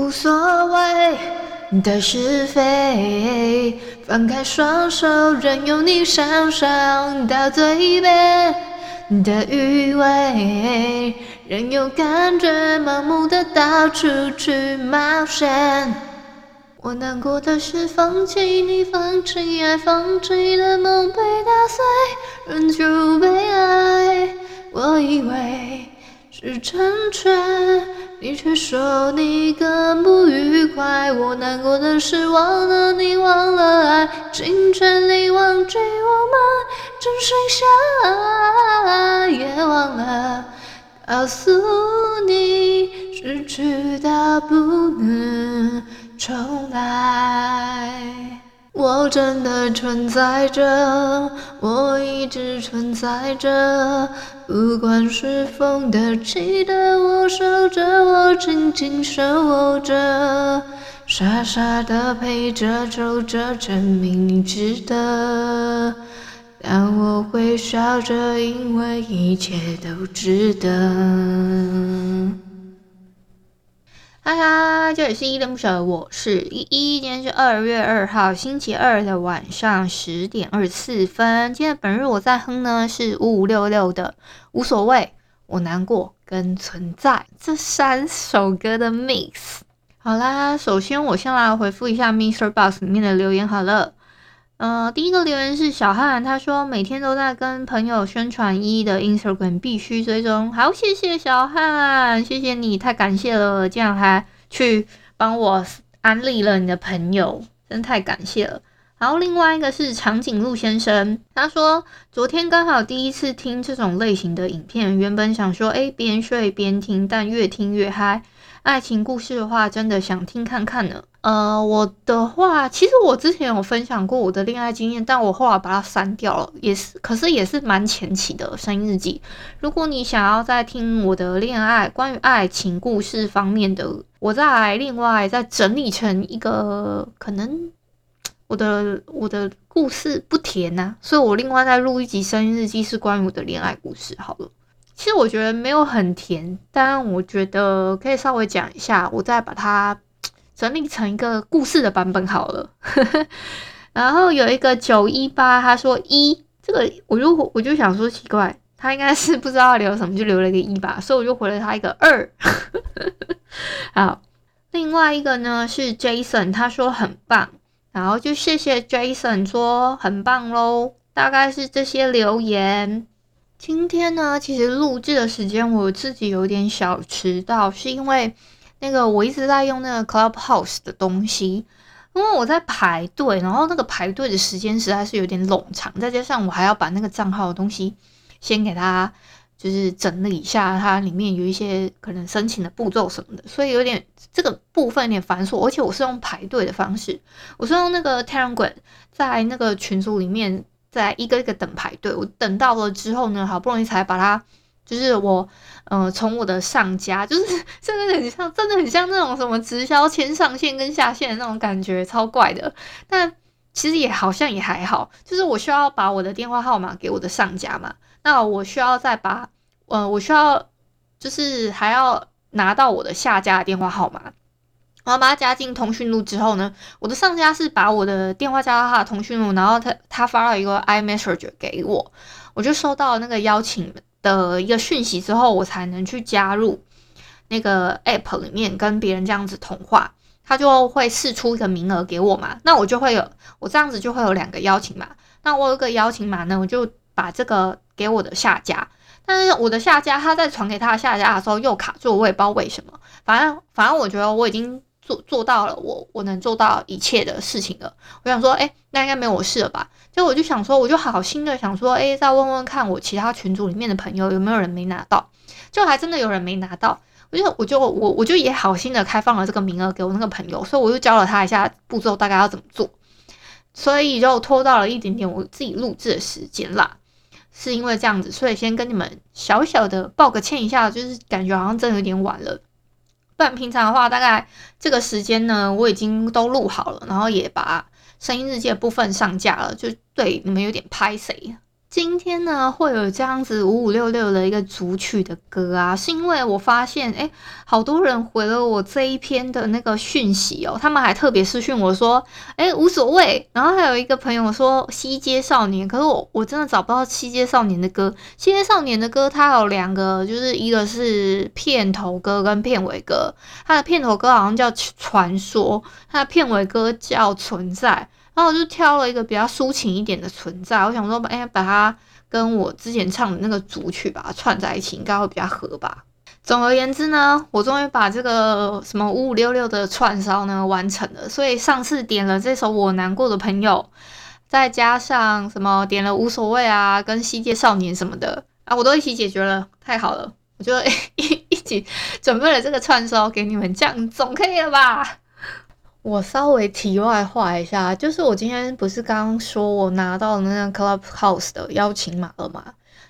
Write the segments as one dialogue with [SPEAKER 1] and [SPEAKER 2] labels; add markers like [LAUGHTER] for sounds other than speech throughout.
[SPEAKER 1] 无所谓的是非，放开双手，任由你尝尝到嘴边的余味，任由感觉盲目的到处去冒险。我难过的是放弃你，放弃爱，放弃的梦被打碎，仍旧被爱。我以为是成全。你却说你更不愉快，我难过的是忘了你，忘了爱，尽全力忘记我们只剩下，也忘了告诉你，失去的不能重来。我真的存在着，我一直存在着，不管是风的、气的，我守着，我紧紧守着，傻傻的陪着、走着，证明你值得。但我会笑着，因为一切都值得。嗨嗨，这里是依依恋不舍，我是依依。今天是二月二号星期二的晚上十点二十四分。今天本日我在哼呢是五五六六的无所谓，我难过跟存在这三首歌的 mix。好啦，首先我先来回复一下 Mr. Boss 里面的留言好了。呃，第一个留言是小汉，他说每天都在跟朋友宣传一的 Instagram，必须追踪。好，谢谢小汉，谢谢你，太感谢了，这样还去帮我安利了你的朋友，真太感谢了。然后另外一个是长颈鹿先生，他说昨天刚好第一次听这种类型的影片，原本想说诶边睡边听，但越听越嗨。爱情故事的话，真的想听看看呢。呃，我的话，其实我之前有分享过我的恋爱经验，但我后来把它删掉了，也是，可是也是蛮前期的声音日记。如果你想要再听我的恋爱，关于爱情故事方面的，我再另外再整理成一个，可能我的我的故事不甜呐、所以我另外再录一集声音日记，是关于我的恋爱故事。好了，其实我觉得没有很甜，但我觉得可以稍微讲一下，我再把它。整理成一个故事的版本好了，[LAUGHS] 然后有一个九一八，他说一，这个我就我就想说奇怪，他应该是不知道留什么，就留了一个一吧，所以我就回了他一个二。[LAUGHS] 好，另外一个呢是 Jason，他说很棒，然后就谢谢 Jason 说很棒喽，大概是这些留言。今天呢，其实录制的时间我自己有点小迟到，是因为。那个我一直在用那个 Clubhouse 的东西，因为我在排队，然后那个排队的时间实在是有点冗长，再加上我还要把那个账号的东西先给他就是整理一下，它里面有一些可能申请的步骤什么的，所以有点这个部分有点繁琐，而且我是用排队的方式，我是用那个 Telegram 在那个群组里面在一个一个等排队，我等到了之后呢，好不容易才把它。就是我，呃，从我的上家，[LAUGHS] 就是真的很像，真的很像那种什么直销签上线跟下线的那种感觉，超怪的。但其实也好像也还好，就是我需要把我的电话号码给我的上家嘛，那我需要再把，呃，我需要就是还要拿到我的下家的电话号码，然后把它加进通讯录之后呢，我的上家是把我的电话加到他的通讯录，然后他他发了一个 iMessage 给我，我就收到那个邀请的一个讯息之后，我才能去加入那个 app 里面跟别人这样子通话，他就会试出一个名额给我嘛，那我就会有我这样子就会有两个邀请码，那我有个邀请码呢，我就把这个给我的下家，但是我的下家他在传给他的下家的时候又卡住，我也不知道为什么，反正反正我觉得我已经做做到了我我能做到一切的事情了，我想说，诶，那应该没有我事了吧。就我就想说，我就好心的想说，诶，再问问看我其他群组里面的朋友有没有人没拿到，就还真的有人没拿到。我就我就我我就也好心的开放了这个名额给我那个朋友，所以我就教了他一下步骤，大概要怎么做，所以就拖到了一点点我自己录制的时间啦。是因为这样子，所以先跟你们小小的报个歉一下，就是感觉好像真的有点晚了。不然平常的话，大概这个时间呢，我已经都录好了，然后也把声音日记的部分上架了，就对你们有点拍谁。今天呢，会有这样子五五六六的一个组曲的歌啊，是因为我发现，哎，好多人回了我这一篇的那个讯息哦，他们还特别私讯我说，哎，无所谓。然后还有一个朋友说《西街少年》，可是我我真的找不到《西街少年》的歌，《西街少年》的歌它有两个，就是一个是片头歌跟片尾歌，它的片头歌好像叫《传说》，它的片尾歌叫《存在》。然后我就挑了一个比较抒情一点的存在，我想说，哎，把它跟我之前唱的那个组曲把它串在一起，应该会比较合吧。总而言之呢，我终于把这个什么五五六六的串烧呢完成了。所以上次点了这首我难过的朋友，再加上什么点了无所谓啊，跟西界少年什么的啊，我都一起解决了，太好了，我就 [LAUGHS] 一一起准备了这个串烧给你们，这样总可以了吧？我稍微题外话一下，就是我今天不是刚刚说我拿到那个 Clubhouse 的邀请码了吗？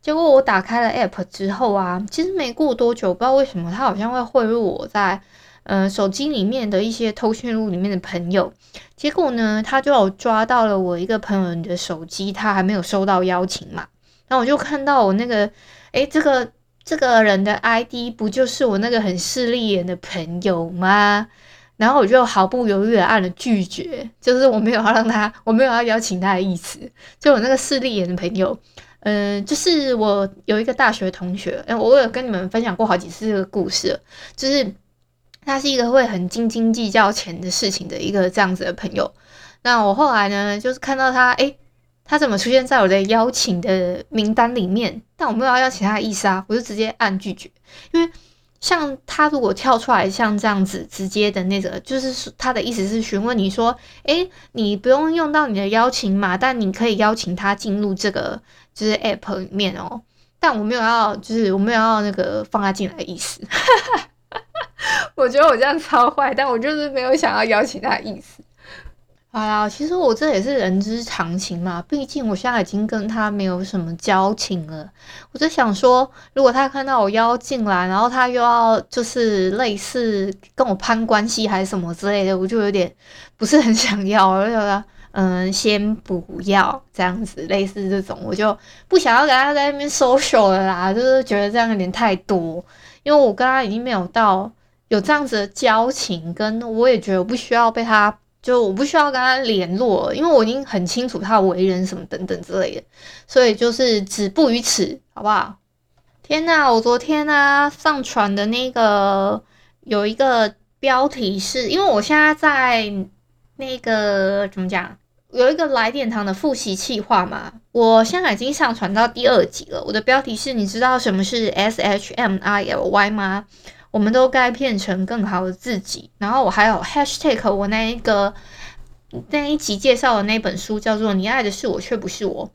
[SPEAKER 1] 结果我打开了 App 之后啊，其实没过多久，不知道为什么它好像会汇入我在呃手机里面的一些通讯录里面的朋友。结果呢，他就有抓到了我一个朋友的手机，他还没有收到邀请码。然后我就看到我那个，诶，这个这个人的 ID 不就是我那个很势利眼的朋友吗？然后我就毫不犹豫的按了拒绝，就是我没有要让他，我没有要邀请他的意思。就我那个势利眼的朋友，嗯、就是我有一个大学同学，哎，我有跟你们分享过好几次这个故事，就是他是一个会很斤斤计较钱的事情的一个这样子的朋友。那我后来呢，就是看到他，哎，他怎么出现在我的邀请的名单里面？但我没有要邀请他的意思啊，我就直接按拒绝，因为。像他如果跳出来像这样子直接的那个，就是他的意思是询问你说，诶，你不用用到你的邀请码，但你可以邀请他进入这个就是 app 里面哦。但我没有要，就是我没有要那个放他进来的意思。[LAUGHS] 我觉得我这样超坏，但我就是没有想要邀请他的意思。哎呀，其实我这也是人之常情嘛，毕竟我现在已经跟他没有什么交情了。我就想说，如果他看到我邀进来，然后他又要就是类似跟我攀关系还是什么之类的，我就有点不是很想要。我就觉得，嗯，先不要这样子，类似这种，我就不想要跟他在那边 social 了啦，就是觉得这样有点太多，因为我跟他已经没有到有这样子的交情，跟我也觉得我不需要被他。就我不需要跟他联络，因为我已经很清楚他为人什么等等之类的，所以就是止步于此，好不好？天呐，我昨天啊上传的那个有一个标题是，因为我现在在那个怎么讲，有一个来点堂的复习计划嘛，我现在已经上传到第二集了。我的标题是，你知道什么是 S H M I L Y 吗？我们都该变成更好的自己。然后我还有 hashtag 我那一个那一集介绍的那本书叫做《你爱的是我却不是我》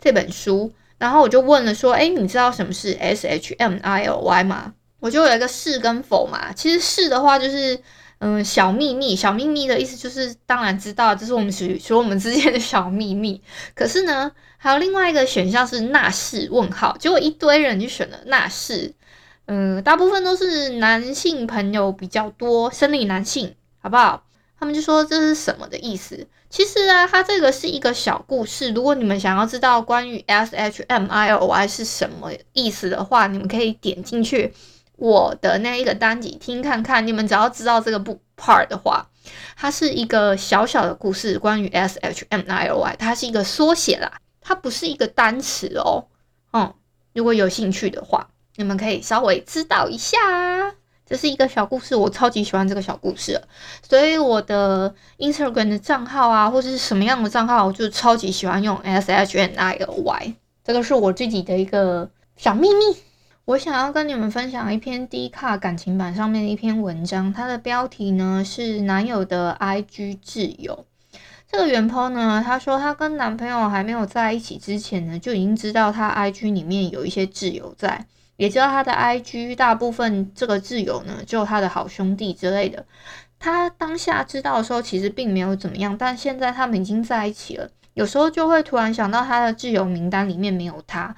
[SPEAKER 1] 这本书。然后我就问了说，哎，你知道什么是 S H M I L Y 吗？我就有一个是跟否嘛。其实是的话就是嗯小秘密，小秘密的意思就是当然知道，这是我们属于属于我们之间的小秘密。可是呢，还有另外一个选项是那是问号，结果一堆人就选了那是。嗯，大部分都是男性朋友比较多，生理男性，好不好？他们就说这是什么的意思？其实啊，它这个是一个小故事。如果你们想要知道关于 S H M I L Y 是什么意思的话，你们可以点进去我的那一个单集听看看。你们只要知道这个不 part 的话，它是一个小小的故事，关于 S H M I L Y，它是一个缩写啦，它不是一个单词哦。嗯，如果有兴趣的话。你们可以稍微知道一下，这是一个小故事，我超级喜欢这个小故事，所以我的 Instagram 的账号啊，或者是什么样的账号，我就超级喜欢用 shniy 这个是我自己的一个小秘密。我想要跟你们分享一篇 D 卡感情版上面的一篇文章，它的标题呢是男友的 IG 挚友。这个原 po 呢，她说她跟男朋友还没有在一起之前呢，就已经知道他 IG 里面有一些挚友在。也知道他的 IG 大部分这个挚友呢，就他的好兄弟之类的。他当下知道的时候，其实并没有怎么样，但现在他们已经在一起了。有时候就会突然想到他的挚友名单里面没有他。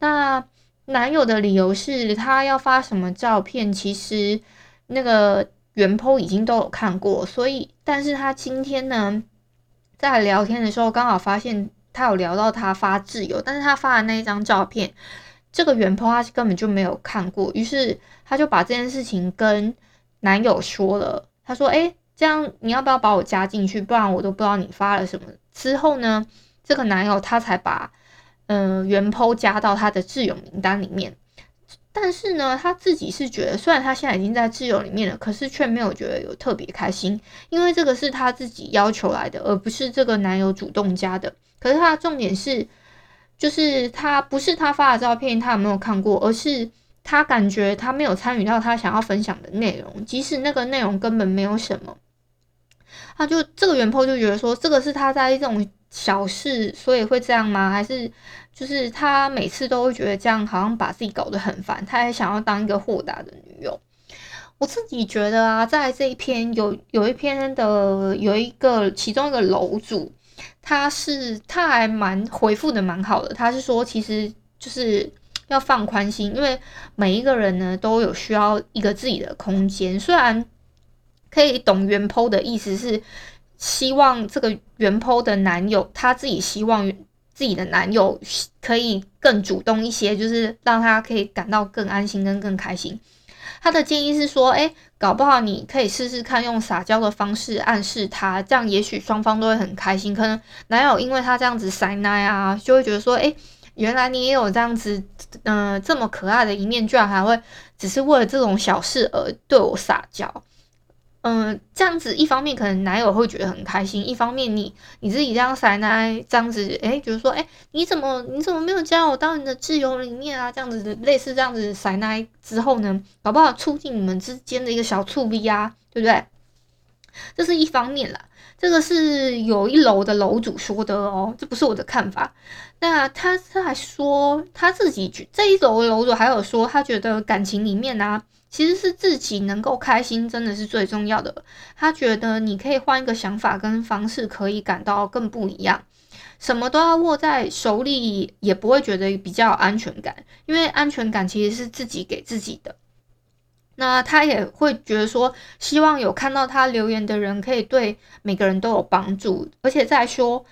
[SPEAKER 1] 那男友的理由是他要发什么照片，其实那个原 po 已经都有看过，所以，但是他今天呢，在聊天的时候刚好发现他有聊到他发挚友，但是他发的那一张照片，这个原 po 他根本就没有看过，于是他就把这件事情跟男友说了。他说：“诶，这样你要不要把我加进去？不然我都不知道你发了什么。”之后呢，这个男友他才把嗯、呃、原 po 加到他的挚友名单里面。但是呢，他自己是觉得，虽然他现在已经在挚友里面了，可是却没有觉得有特别开心，因为这个是他自己要求来的，而不是这个男友主动加的。可是他的重点是，就是他不是他发的照片，他有没有看过，而是。他感觉他没有参与到他想要分享的内容，即使那个内容根本没有什么，他就这个原 po 就觉得说，这个是他在这种小事，所以会这样吗？还是就是他每次都会觉得这样好像把自己搞得很烦，他还想要当一个豁达的女友。我自己觉得啊，在这一篇有有一篇的有一个其中一个楼主，他是他还蛮回复的蛮好的，他是说其实就是。要放宽心，因为每一个人呢都有需要一个自己的空间。虽然可以懂原剖的意思是希望这个原剖的男友他自己希望自己的男友可以更主动一些，就是让他可以感到更安心跟更开心。他的建议是说，诶，搞不好你可以试试看用撒娇的方式暗示他，这样也许双方都会很开心。可能男友因为他这样子塞奶啊，就会觉得说，诶。原来你也有这样子，嗯、呃，这么可爱的一面，居然还会只是为了这种小事而对我撒娇，嗯、这样子一方面可能男友会觉得很开心，一方面你你自己这样撒奶，这样子，诶，就是说，诶，你怎么你怎么没有加我到你的自由里面啊？这样子类似这样子撒奶之后呢，搞不好促进你们之间的一个小醋逼啊，对不对？这是一方面啦。这个是有一楼的楼主说的哦，这不是我的看法。那他他还说他自己觉这一楼的楼主还有说，他觉得感情里面呢、啊，其实是自己能够开心，真的是最重要的。他觉得你可以换一个想法跟方式，可以感到更不一样。什么都要握在手里，也不会觉得比较有安全感，因为安全感其实是自己给自己的。那他也会觉得说，希望有看到他留言的人可以对每个人都有帮助，而且再说，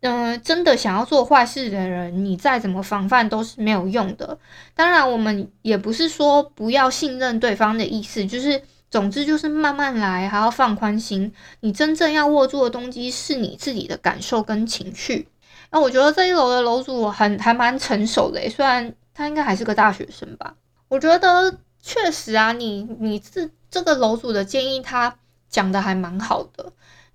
[SPEAKER 1] 嗯、真的想要做坏事的人，你再怎么防范都是没有用的。当然，我们也不是说不要信任对方的意思，就是总之就是慢慢来，还要放宽心。你真正要握住的东西是你自己的感受跟情绪。那我觉得这一楼的楼主很还蛮成熟的，虽然他应该还是个大学生吧，我觉得。确实啊，你你这这个楼主的建议，他讲的还蛮好的。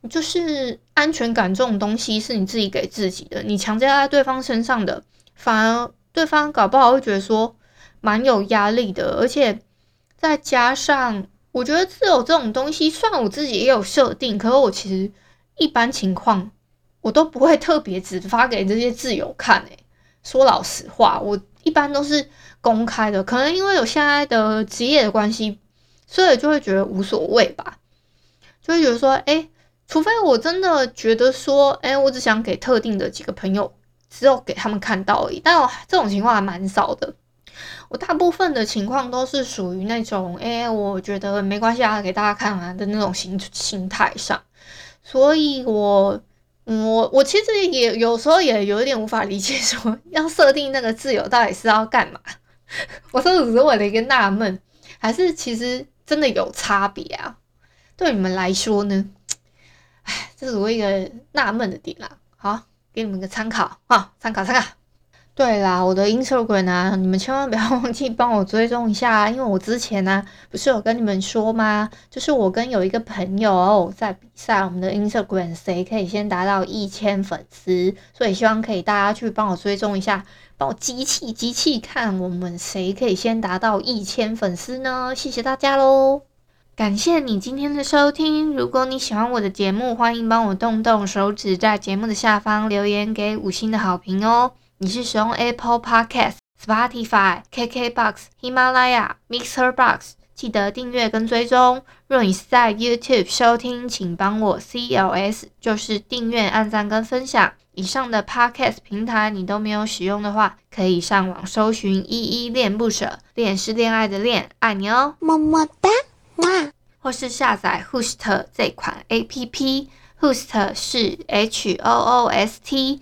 [SPEAKER 1] 就是安全感这种东西是你自己给自己的，你强加在对方身上的，反而对方搞不好会觉得说蛮有压力的。而且再加上，我觉得自由这种东西，虽然我自己也有设定，可是我其实一般情况我都不会特别只发给这些自由看。诶，说老实话，我一般都是。公开的，可能因为有现在的职业的关系，所以就会觉得无所谓吧，就会觉得说，哎、除非我真的觉得说，哎、我只想给特定的几个朋友，只有给他们看到而已。但我这种情况还蛮少的，我大部分的情况都是属于那种，哎、我觉得没关系啊，给大家看完的那种心心态上。所以我，我我其实也有时候也有一点无法理解，说 [LAUGHS] 要设定那个自由到底是要干嘛。[LAUGHS] 我说只是我的一个纳闷，还是其实真的有差别啊？对你们来说呢？哎，这是我一个纳闷的点啦。好，给你们个参考啊，参考参考。对啦，我的 Instagram 啊，你们千万不要忘记帮我追踪一下啊，因为我之前呢、啊，不是有跟你们说吗？就是我跟有一个朋友在比赛，我们的 Instagram 谁可以先达到一千粉丝，所以希望可以大家去帮我追踪一下，帮我机器机器看我们谁可以先达到一千粉丝呢？谢谢大家喽！感谢你今天的收听，如果你喜欢我的节目，欢迎帮我动动手指，在节目的下方留言给五星的好评哦。你是使用 Apple Podcast Spotify、KKBox、喜马拉雅、Mixer Box，记得订阅跟追踪。若你是在 YouTube 收听，请帮我 CLS，就是订阅、按赞跟分享。以上的 Podcast 平台你都没有使用的话，可以上网搜寻依依恋不舍，恋是恋爱的恋，爱你哦，么么哒，哇！或是下载 Host 这款 APP，Host 是 H O O S T。